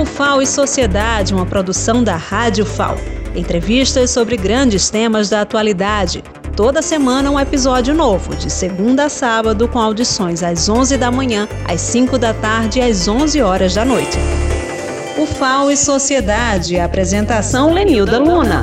O FAO e Sociedade, uma produção da Rádio FAO. Entrevistas sobre grandes temas da atualidade. Toda semana um episódio novo, de segunda a sábado, com audições às 11 da manhã, às 5 da tarde e às 11 horas da noite. O FAO e Sociedade, apresentação Lenilda Luna.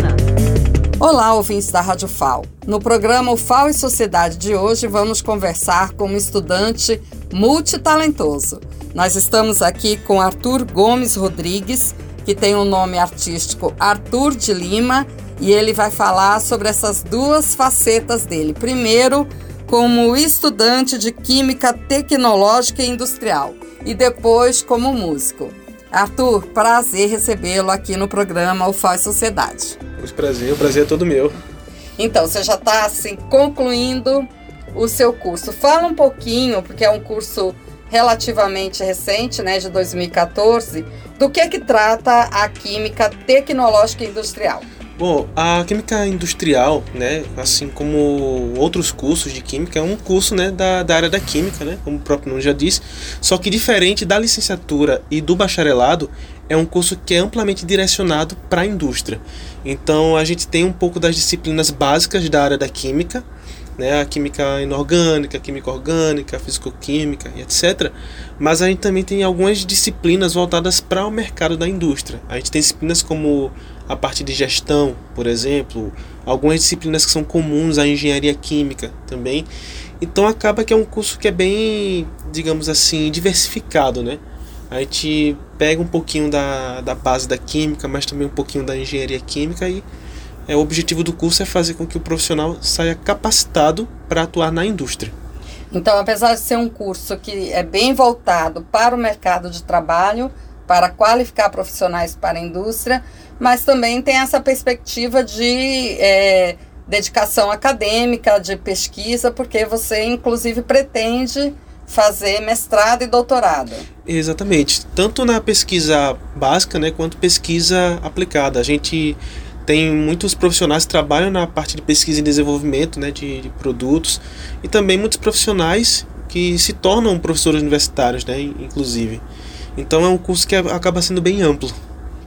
Olá, ouvintes da Rádio FAO. No programa O FAO e Sociedade de hoje, vamos conversar com um estudante multitalentoso. Nós estamos aqui com Arthur Gomes Rodrigues, que tem o um nome artístico Arthur de Lima, e ele vai falar sobre essas duas facetas dele. Primeiro, como estudante de Química Tecnológica e Industrial, e depois como músico. Arthur, prazer recebê-lo aqui no programa O Faz Sociedade. O prazer, o prazer é todo meu. Então, você já está assim concluindo o seu curso. Fala um pouquinho, porque é um curso relativamente recente, né, de 2014, do que é que trata a química tecnológica industrial. Bom, a química industrial, né, assim como outros cursos de química, é um curso né, da, da área da química, né, como o próprio nome já disse, só que diferente da licenciatura e do bacharelado, é um curso que é amplamente direcionado para a indústria. Então a gente tem um pouco das disciplinas básicas da área da química, né, a química inorgânica, a química orgânica, a fisicoquímica e etc. Mas a gente também tem algumas disciplinas voltadas para o mercado da indústria. A gente tem disciplinas como a parte de gestão, por exemplo, algumas disciplinas que são comuns à engenharia química também. Então acaba que é um curso que é bem, digamos assim, diversificado, né? A gente pega um pouquinho da, da base da química, mas também um pouquinho da engenharia química e é, o objetivo do curso é fazer com que o profissional saia capacitado para atuar na indústria. Então, apesar de ser um curso que é bem voltado para o mercado de trabalho, para qualificar profissionais para a indústria, mas também tem essa perspectiva de é, dedicação acadêmica, de pesquisa, porque você, inclusive, pretende fazer mestrado e doutorado. Exatamente, tanto na pesquisa básica, né, quanto pesquisa aplicada. A gente tem muitos profissionais que trabalham na parte de pesquisa e desenvolvimento né, de, de produtos e também muitos profissionais que se tornam professores universitários, né, inclusive. Então é um curso que acaba sendo bem amplo.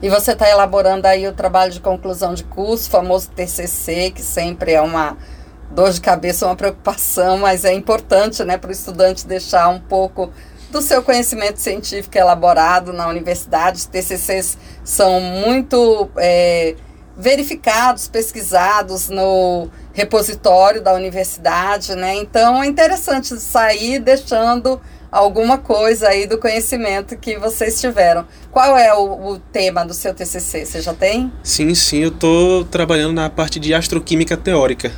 E você está elaborando aí o trabalho de conclusão de curso, famoso TCC, que sempre é uma dor de cabeça, uma preocupação, mas é importante né, para o estudante deixar um pouco do seu conhecimento científico elaborado na universidade. Os TCCs são muito é, verificados, pesquisados no repositório da universidade, né? Então é interessante sair deixando alguma coisa aí do conhecimento que vocês tiveram. Qual é o, o tema do seu TCC? Você já tem? Sim, sim, eu estou trabalhando na parte de astroquímica teórica.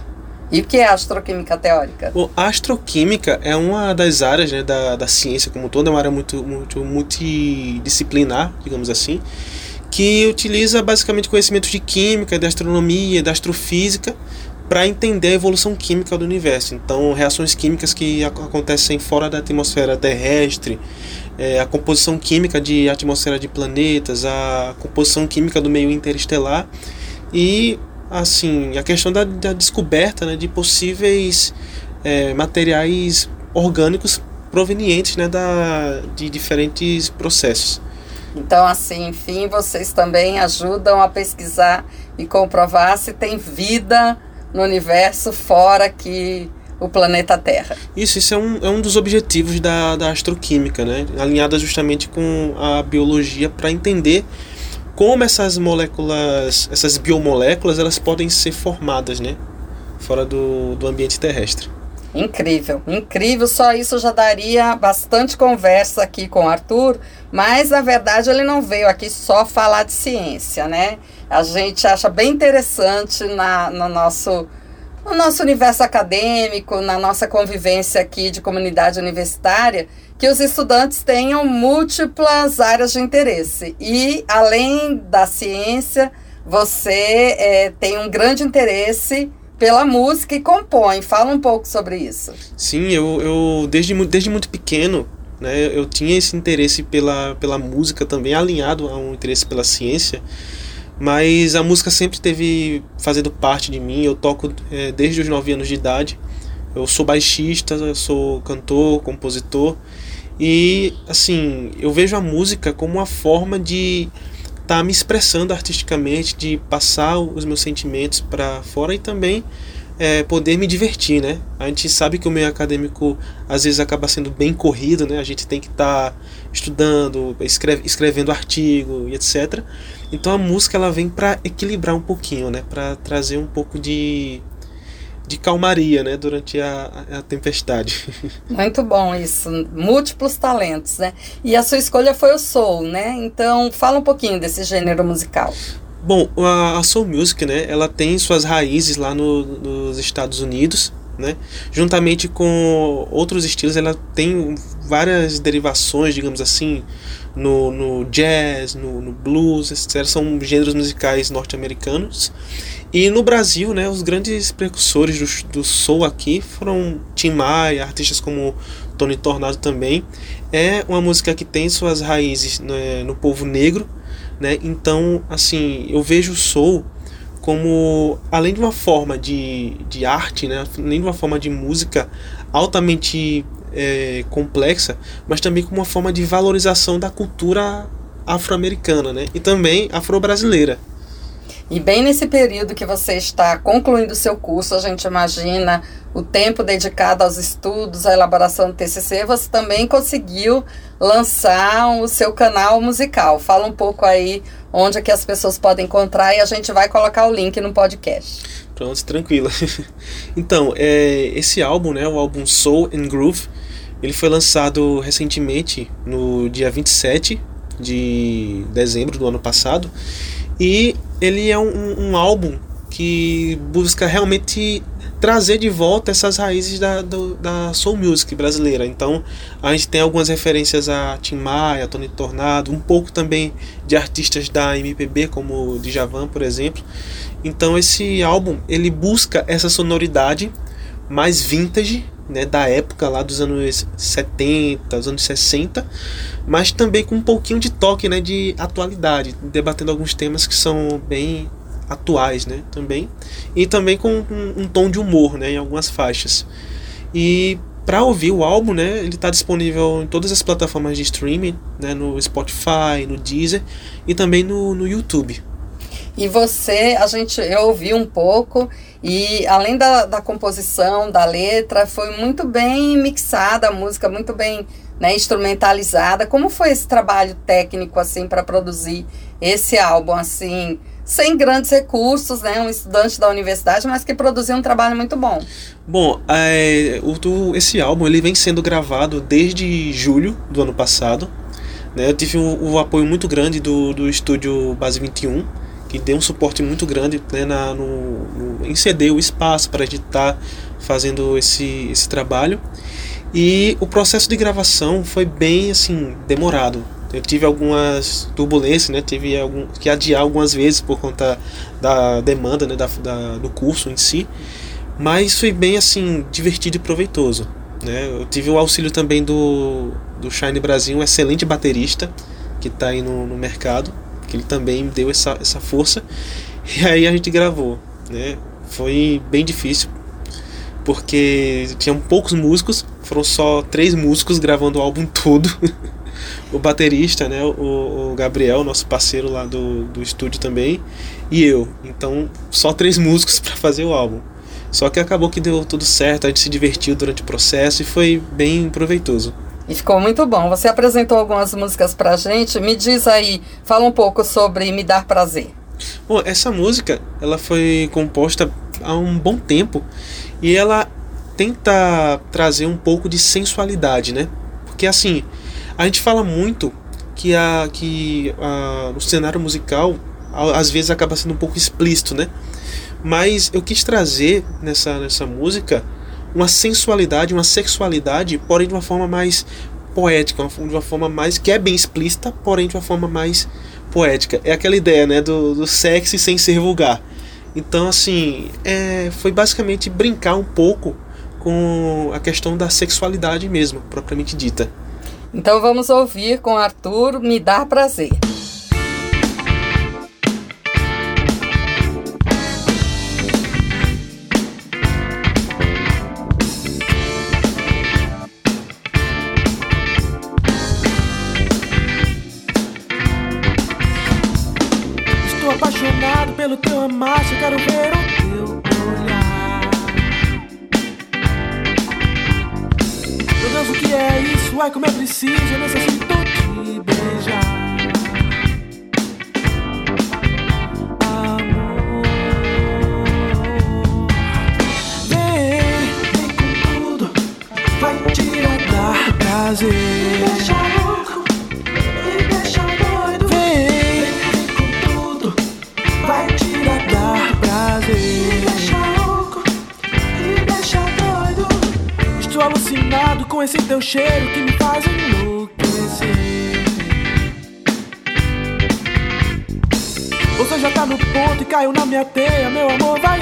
E o que é astroquímica teórica? Bom, astroquímica é uma das áreas né, da, da ciência como toda, é uma área muito, muito multidisciplinar, digamos assim, que utiliza basicamente conhecimentos de química, de astronomia, da astrofísica para entender a evolução química do universo. Então, reações químicas que acontecem fora da atmosfera terrestre, é, a composição química de atmosfera de planetas, a composição química do meio interestelar e assim a questão da, da descoberta né, de possíveis é, materiais orgânicos provenientes né, da, de diferentes processos. Então, assim, enfim, vocês também ajudam a pesquisar e comprovar se tem vida no universo fora que o planeta Terra. Isso, isso é um, é um dos objetivos da, da astroquímica, né? Alinhada justamente com a biologia para entender como essas moléculas, essas biomoléculas, elas podem ser formadas, né? Fora do, do ambiente terrestre. Incrível, incrível. Só isso já daria bastante conversa aqui com o Arthur, mas na verdade ele não veio aqui só falar de ciência, né? A gente acha bem interessante na, no, nosso, no nosso universo acadêmico, na nossa convivência aqui de comunidade universitária, que os estudantes tenham múltiplas áreas de interesse. E além da ciência, você é, tem um grande interesse pela música e compõe. Fala um pouco sobre isso. Sim, eu, eu desde, desde muito pequeno né, eu tinha esse interesse pela, pela música também, alinhado a um interesse pela ciência. Mas a música sempre teve fazendo parte de mim. Eu toco é, desde os 9 anos de idade. Eu sou baixista, eu sou cantor, compositor. E assim, eu vejo a música como uma forma de estar tá me expressando artisticamente, de passar os meus sentimentos para fora e também é, poder me divertir, né? A gente sabe que o meio acadêmico às vezes acaba sendo bem corrido, né? A gente tem que estar tá estudando, escreve, escrevendo artigo e etc. Então a música ela vem para equilibrar um pouquinho, né? Para trazer um pouco de de calmaria, né, durante a, a tempestade. Muito bom isso, múltiplos talentos, né? E a sua escolha foi o soul, né? Então fala um pouquinho desse gênero musical. Bom, a, soul music, né, ela tem suas raízes lá no, nos Estados Unidos, né? Juntamente com outros estilos, ela tem várias derivações, digamos assim, no, no jazz, no, no blues, etc. São gêneros musicais norte-americanos. E no Brasil, né, os grandes precursores do, do soul aqui foram Tim Maia, artistas como Tony Tornado também. É uma música que tem suas raízes né, no povo negro, né? Então, assim, eu vejo o soul como além de uma forma de, de arte, né, além de uma forma de música altamente é, complexa, mas também como uma forma de valorização da cultura afro-americana, né, e também afro-brasileira. E bem nesse período que você está concluindo o seu curso, a gente imagina o tempo dedicado aos estudos, à elaboração do TCC, você também conseguiu lançar o seu canal musical. Fala um pouco aí onde é que as pessoas podem encontrar e a gente vai colocar o link no podcast. Pronto, tranquilo. então, é, esse álbum, né, o álbum Soul and Groove, ele foi lançado recentemente, no dia 27 de dezembro do ano passado. E ele é um, um álbum que busca realmente trazer de volta essas raízes da, do, da soul music brasileira. Então a gente tem algumas referências a Tim Maia, Tony Tornado, um pouco também de artistas da MPB como Djavan, por exemplo. Então esse álbum ele busca essa sonoridade mais vintage, né, da época lá dos anos 70, dos anos 60, mas também com um pouquinho de toque, né, de atualidade, debatendo alguns temas que são bem atuais, né, também, e também com um, um tom de humor, né, em algumas faixas. E para ouvir o álbum, né, ele está disponível em todas as plataformas de streaming, né, no Spotify, no Deezer e também no, no YouTube. E você, a gente, eu ouvi um pouco e além da, da composição, da letra, foi muito bem mixada a música, muito bem né, instrumentalizada. Como foi esse trabalho técnico assim para produzir esse álbum assim, sem grandes recursos, né, um estudante da universidade, mas que produziu um trabalho muito bom. Bom, é, o, esse álbum ele vem sendo gravado desde julho do ano passado. Né, eu tive um, um apoio muito grande do, do estúdio Base 21 que deu um suporte muito grande né, na, no, no, em ceder o espaço para a gente estar tá fazendo esse, esse trabalho. E o processo de gravação foi bem assim demorado. Eu tive algumas turbulências, né? Tive algum, que adiar algumas vezes por conta da demanda, né? Da, da, do curso em si. Mas foi bem assim divertido e proveitoso. Né? Eu tive o auxílio também do, do Shine Brasil, um excelente baterista que está aí no, no mercado que ele também deu essa, essa força. E aí a gente gravou, né? Foi bem difícil, porque tinham poucos músicos, foram só três músicos gravando o álbum todo. o baterista, né, o, o, Gabriel, nosso parceiro lá do, do estúdio também, e eu. Então, só três músicos para fazer o álbum. Só que acabou que deu tudo certo, a gente se divertiu durante o processo e foi bem proveitoso. E ficou muito bom. Você apresentou algumas músicas pra gente. Me diz aí, fala um pouco sobre Me Dar Prazer. Bom, essa música, ela foi composta há um bom tempo e ela tenta trazer um pouco de sensualidade, né? Porque assim, a gente fala muito que a que a, o cenário musical às vezes acaba sendo um pouco explícito, né? Mas eu quis trazer nessa nessa música uma sensualidade, uma sexualidade, porém de uma forma mais poética, de uma forma mais que é bem explícita, porém de uma forma mais poética. É aquela ideia, né, do, do sexy sem ser vulgar. Então, assim, é, foi basicamente brincar um pouco com a questão da sexualidade mesmo, propriamente dita. Então vamos ouvir com Arthur Me Dar Prazer. Pelo teu amasso, quero ver o teu olhar. Meu Deus, o que é isso? Ai, como é preciso, eu necessito te beijar. Amor, cheiro que me faz enlouquecer. Você já tá no ponto e caiu na minha teia, meu amor vai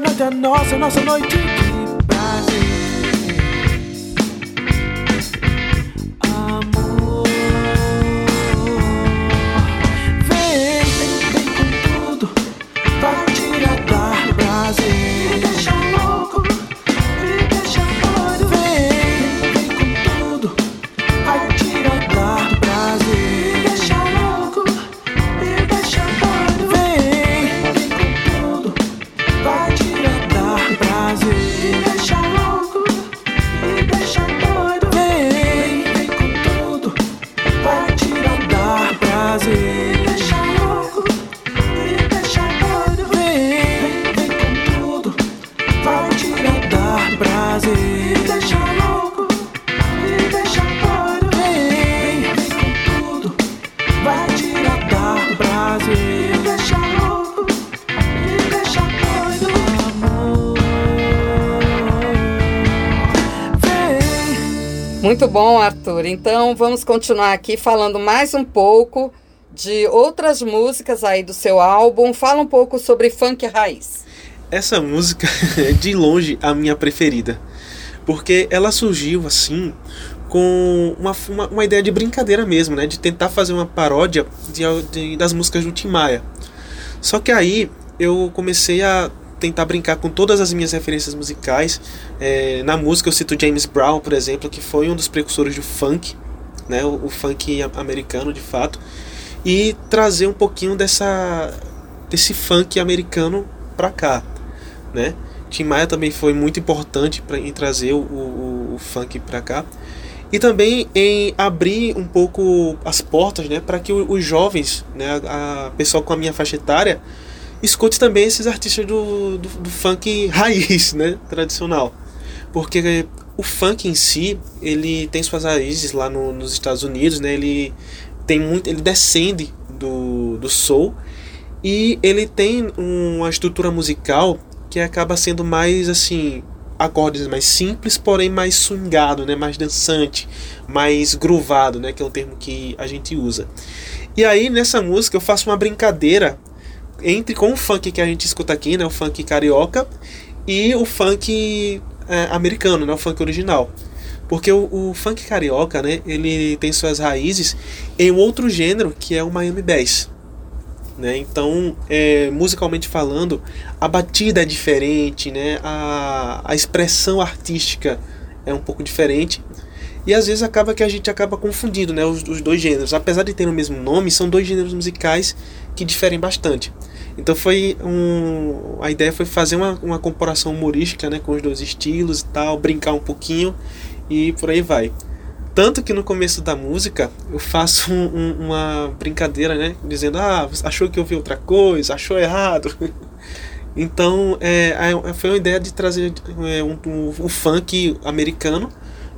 vinho, hoje a noite é nossa, nossa noite de Muito bom, Arthur. Então vamos continuar aqui falando mais um pouco de outras músicas aí do seu álbum. Fala um pouco sobre funk raiz. Essa música é de longe a minha preferida. Porque ela surgiu assim com uma, uma, uma ideia de brincadeira mesmo, né? De tentar fazer uma paródia de, de- das músicas do Tim Maia. Só que aí eu comecei a tentar brincar com todas as minhas referências musicais. É, na música eu cito James Brown, por exemplo, que foi um dos precursores do funk, né? O, o funk americano de fato. E trazer um pouquinho dessa desse funk americano pra cá, né? Tim Maia também foi muito importante pra, em trazer o, o, o funk pra cá e também em abrir um pouco as portas, né, para que os jovens, né, a pessoa com a minha faixa etária, escute também esses artistas do, do, do funk raiz, né, tradicional, porque o funk em si ele tem suas raízes lá no, nos Estados Unidos, né, ele tem muito, ele descende do, do soul e ele tem uma estrutura musical que acaba sendo mais assim acordes mais simples, porém mais swingado, né, mais dançante, mais groovado, né, que é um termo que a gente usa. E aí nessa música eu faço uma brincadeira entre com o funk que a gente escuta aqui, né, o funk carioca e o funk é, americano, né, o funk original. Porque o, o funk carioca, né, ele tem suas raízes em um outro gênero que é o Miami Bass. Né? Então, é, musicalmente falando, a batida é diferente, né? a, a expressão artística é um pouco diferente. E às vezes acaba que a gente acaba confundindo né? os, os dois gêneros. Apesar de terem o mesmo nome, são dois gêneros musicais que diferem bastante. Então foi um, a ideia foi fazer uma, uma comparação humorística né? com os dois estilos e tal, brincar um pouquinho e por aí vai. Tanto que no começo da música eu faço um- um- uma brincadeira, né? Dizendo, ah, achou que eu vi outra coisa, achou errado. então é, foi uma ideia de trazer é, um, um- o funk americano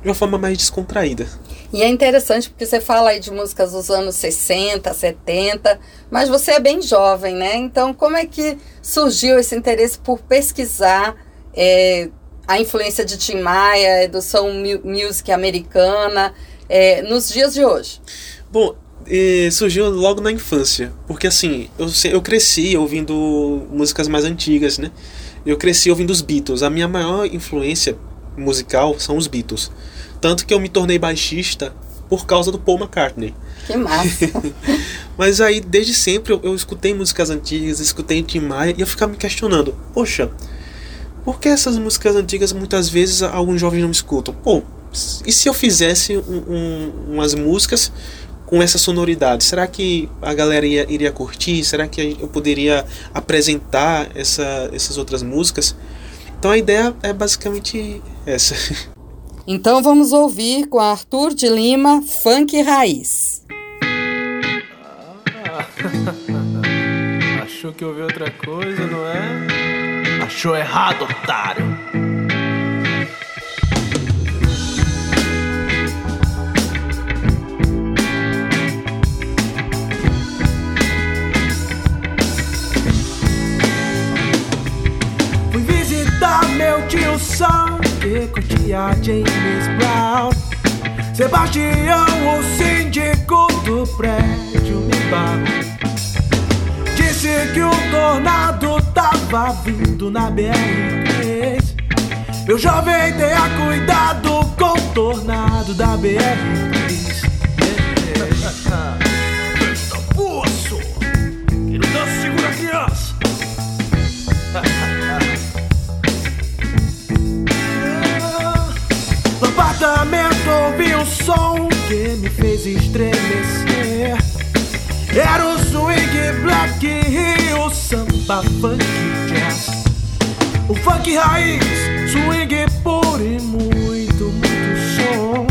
de uma forma mais descontraída. E é interessante porque você fala aí de músicas dos anos 60, 70, mas você é bem jovem, né? Então, como é que surgiu esse interesse por pesquisar é, a influência de Tim Maia, do som music americana, é, nos dias de hoje? Bom, surgiu logo na infância, porque assim, eu, eu cresci ouvindo músicas mais antigas, né? Eu cresci ouvindo os Beatles. A minha maior influência musical são os Beatles. Tanto que eu me tornei baixista por causa do Paul McCartney. Que massa! Mas aí, desde sempre, eu, eu, escutei músicas antigas, escutei Tim Maia e eu ficava me questionando: poxa, por que essas músicas antigas muitas vezes alguns jovens não escutam? Pô, e se eu fizesse um, um, umas músicas com essa sonoridade? Será que a galera ia, iria curtir? Será que eu poderia apresentar essa, essas outras músicas? Então a ideia é basicamente essa. Então vamos ouvir com Arthur de Lima, Funk Raiz. Ah, achou que ouviu outra coisa, não é? Achou errado, otário. Fui visitar meu tio Sam que curtia James Brown. Sebastião, o síndico do prédio, me barrou. Disse que um tornado tava vindo na BR-3. Meu jovem, tenha cuidado com o tornado da BR-3. Esta poço! Que não dá segura a criança! No apartamento ouvi um som que me fez estremecer. Era o black o samba funk jazz. O funk raiz, swing puro e muito, muito som.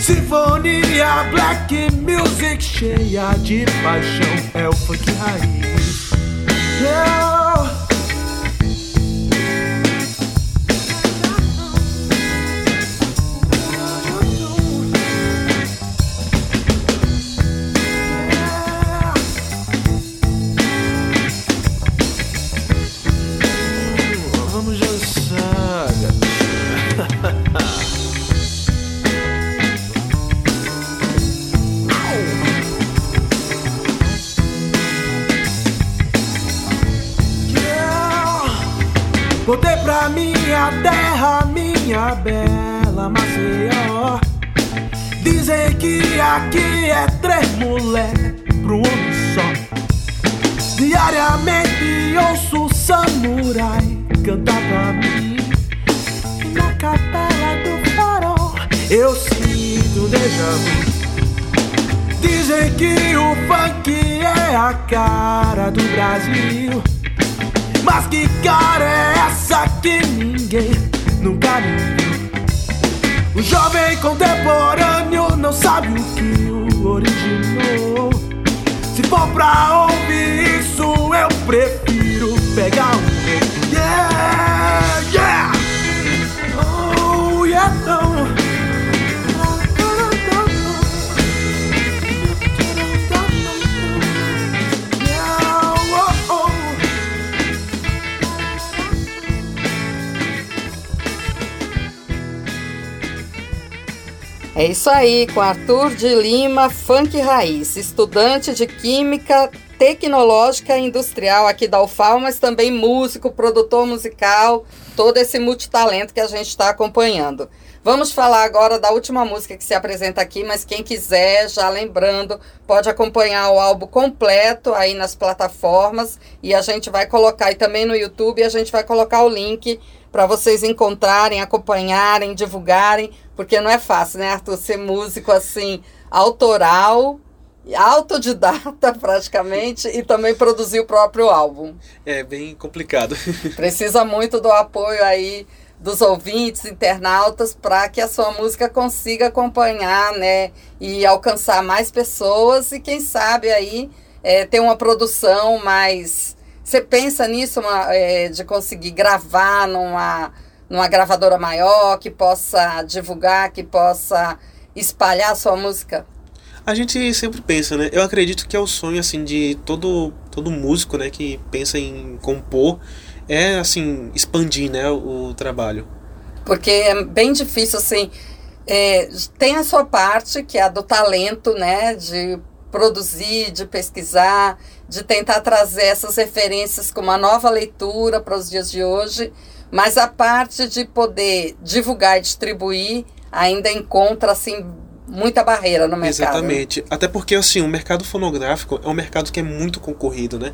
Sinfonia black music cheia de paixão. É o funk raiz. Yeah. Minha terra, minha bela Maceió. Dizem que aqui é três mulher pro homem só. Diariamente ouço samurai cantar pra mim. Na capela do farol eu sinto déjà vu. Dizem que o funk é a cara do Brasil. Mas que cara é essa que ninguém nunca viu? O jovem contemporâneo não sabe o que o originou. Se for pra ouvir isso, eu prefiro pegar um Yeah, yeah! Oh, yeah! Yeah, É isso aí, com Arthur de Lima, Funk Raiz, estudante de Química Tecnológica e Industrial aqui da UFAL, mas também músico, produtor musical, todo esse multitalento que a gente está acompanhando. Vamos falar agora da última música que se apresenta aqui, mas quem quiser, já lembrando, pode acompanhar o álbum completo aí nas plataformas e a gente vai colocar aí também no YouTube, a gente vai colocar o link para vocês encontrarem, acompanharem, divulgarem, porque não é fácil, né, Arthur, ser músico assim, autoral, autodidata praticamente e também produzir o próprio álbum. É bem complicado. Precisa muito do apoio aí dos ouvintes, internautas, para que a sua música consiga acompanhar, né, e alcançar mais pessoas e quem sabe aí é, ter uma produção mais você pensa nisso, uma, é, de conseguir gravar numa, numa gravadora maior, que possa divulgar, que possa espalhar a sua música? A gente sempre pensa, né? Eu acredito que é o sonho assim de todo todo músico, né, que pensa em compor, é assim expandir, né, o, o trabalho. Porque é bem difícil assim. É, tem a sua parte que é a do talento, né, de produzir, de pesquisar, de tentar trazer essas referências com uma nova leitura para os dias de hoje, mas a parte de poder divulgar e distribuir ainda encontra assim muita barreira no mercado. Exatamente. Até porque assim, o mercado fonográfico é um mercado que é muito concorrido, né?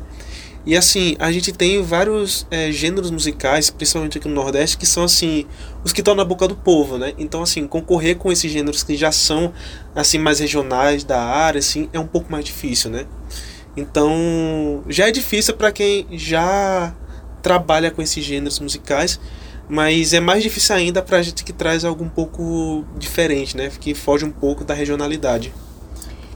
E assim, a gente tem vários é, gêneros musicais, principalmente aqui no Nordeste, que são assim, os que estão na boca do povo, né? Então assim, concorrer com esses gêneros que já são assim mais regionais da área, assim, é um pouco mais difícil, né? Então, já é difícil para quem já trabalha com esses gêneros musicais, mas é mais difícil ainda para a gente que traz algo um pouco diferente, né? Que foge um pouco da regionalidade.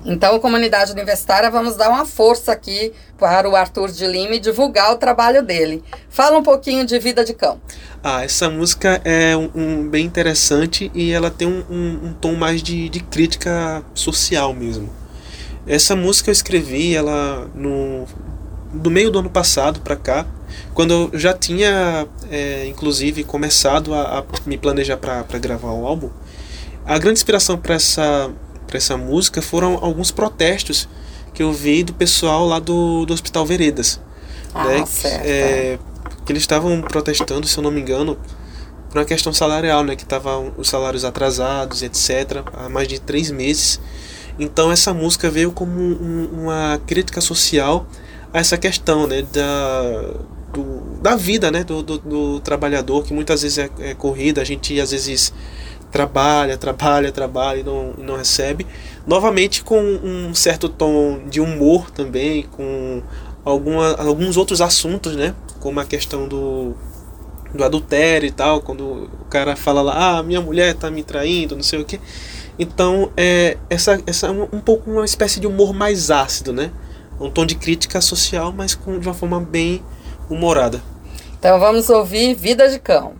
Então, comunidade universitária, vamos dar uma força aqui para o Arthur de Lima e divulgar o trabalho dele. Fala um pouquinho de Vida de Cão. Ah, essa música é um, um bem interessante e ela tem um, um, um tom mais de, de, crítica social mesmo. Essa música eu escrevi ela no do meio do ano passado para cá, quando eu já tinha, é, inclusive, começado a, a me planejar para gravar o álbum. A grande inspiração para essa para essa música foram alguns protestos que eu vi do pessoal lá do, do Hospital Veredas. Ah, né? certo. É, que eles estavam protestando, se eu não me engano, por uma questão salarial, né? Que estavam os salários atrasados, etc., há mais de três meses. Então essa música veio como um, uma crítica social a essa questão, né? Da, do, da vida, né? Do, do, do trabalhador, que muitas vezes é, é corrida, a gente às vezes trabalha, trabalha, trabalha e não, não recebe. Novamente com um certo tom de humor também, com alguma, alguns outros assuntos, né? Como a questão do, do adultério e tal, quando o cara fala lá, ah, minha mulher tá me traindo, não sei o que. Então, é, essa, essa é um, um pouco uma espécie de humor mais ácido, né? Um tom de crítica social, mas com, de uma forma bem humorada. Então vamos ouvir Vida de Cão.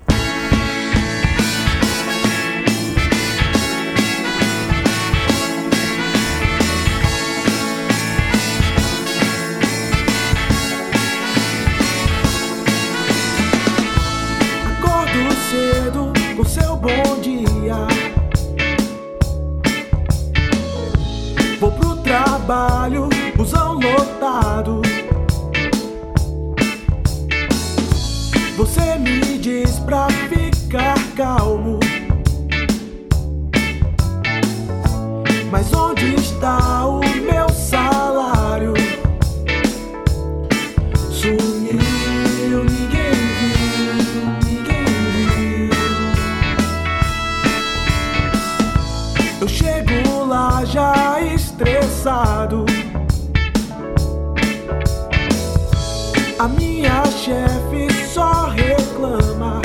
Minha chefe só reclama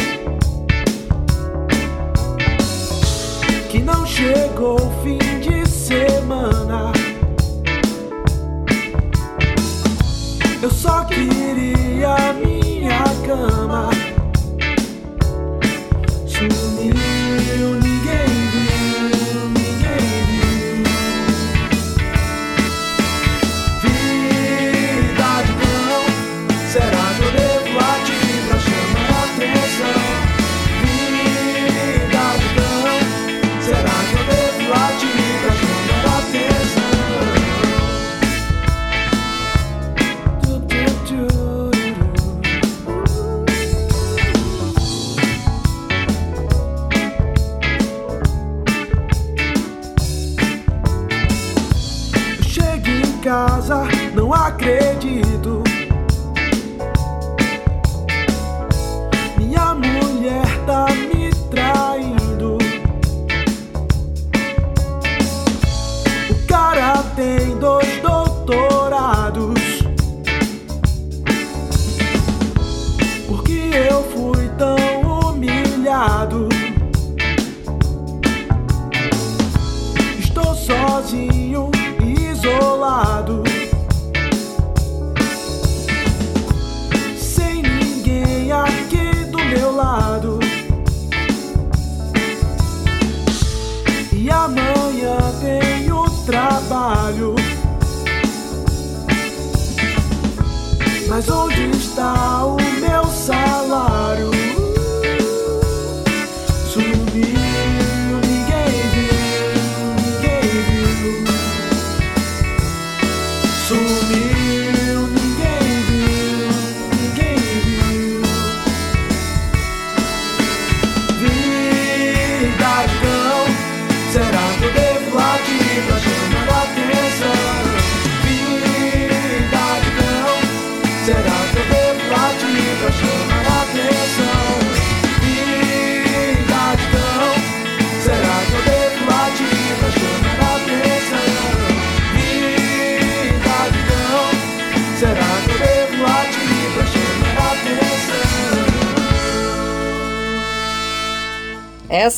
que não chegou fim de semana. Eu só casa, não acredito.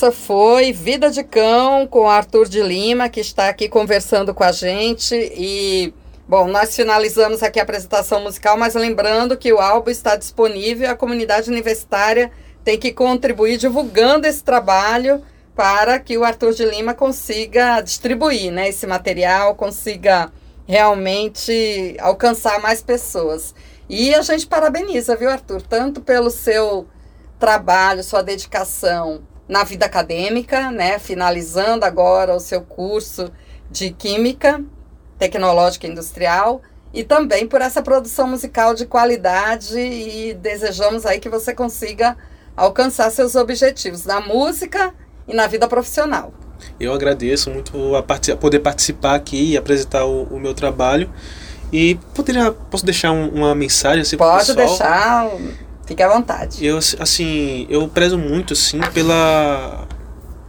Essa foi Vida de Cão com Arthur de Lima, que está aqui conversando com a gente. E, bom, nós finalizamos aqui a apresentação musical, mas lembrando que o álbum está disponível, a comunidade universitária tem que contribuir divulgando esse trabalho para que o Arthur de Lima consiga distribuir né, esse material, consiga realmente alcançar mais pessoas. E a gente parabeniza, viu, Arthur, tanto pelo seu trabalho, sua dedicação na vida acadêmica, né, finalizando agora o seu curso de Química Tecnológica Industrial, e também por essa produção musical de qualidade e desejamos aí que você consiga alcançar seus objetivos na música e na vida profissional. Eu agradeço muito a, part poder participar aqui e apresentar o, o, meu trabalho. E poderia, posso deixar um, uma mensagem assim Pode deixar, fique à vontade. Eu, assim, eu prezo muito, assim, pela,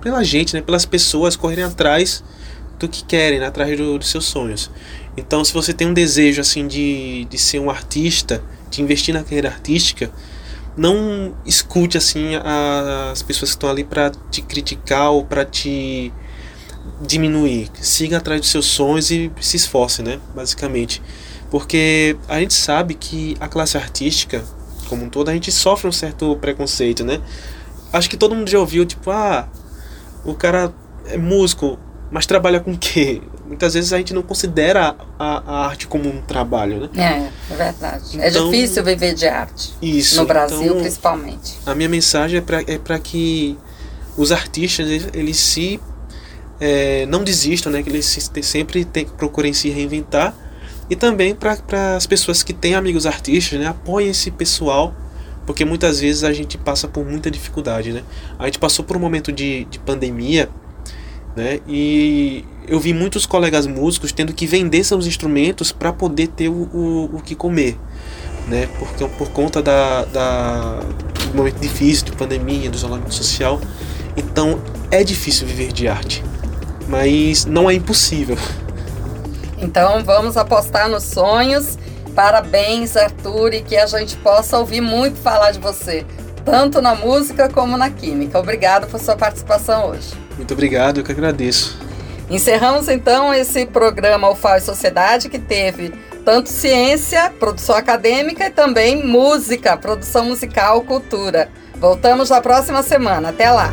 pela gente, né? Pelas pessoas correrem atrás do que querem, né? atrás do, dos seus sonhos. Então, se você tem um desejo, assim, de, de ser um artista, de investir na carreira artística, não escute assim as pessoas que estão ali para te criticar ou para te diminuir. Siga atrás dos seus sonhos e se esforce, né? Basicamente. Porque a gente sabe que a classe artística, como um todo, a gente sofre um certo preconceito, né? Acho que todo mundo já ouviu, tipo, ah, o cara é músico, mas trabalha com quê? Muitas vezes a gente não considera a, a arte como um trabalho, né? É, é verdade. É então, é difícil viver de arte. Isso. No Brasil, então, principalmente. A minha mensagem é para é pra que os artistas, eles, eles se... É, não desistam, né? Que eles se, sempre tem, procurem se reinventar. E também para as pessoas que têm amigos artistas, né? Apoiem esse pessoal porque muitas vezes a gente passa por muita dificuldade, né? A gente passou por um momento de, de pandemia né? E eu vi muitos colegas músicos tendo que vender seus instrumentos para poder ter o, o, o, que comer, né? Porque por conta da, da do momento difícil de pandemia, do isolamento social, então é difícil viver de arte, mas não é impossível. Então vamos apostar nos sonhos. Parabéns, Arthur, e que a gente possa ouvir muito falar de você, tanto na música como na química. Obrigado por sua participação hoje. Muito obrigado, eu que agradeço. Encerramos então esse programa UFAO e Sociedade que teve tanto ciência, produção acadêmica e também música, produção musical, cultura. Voltamos na próxima semana. Até lá!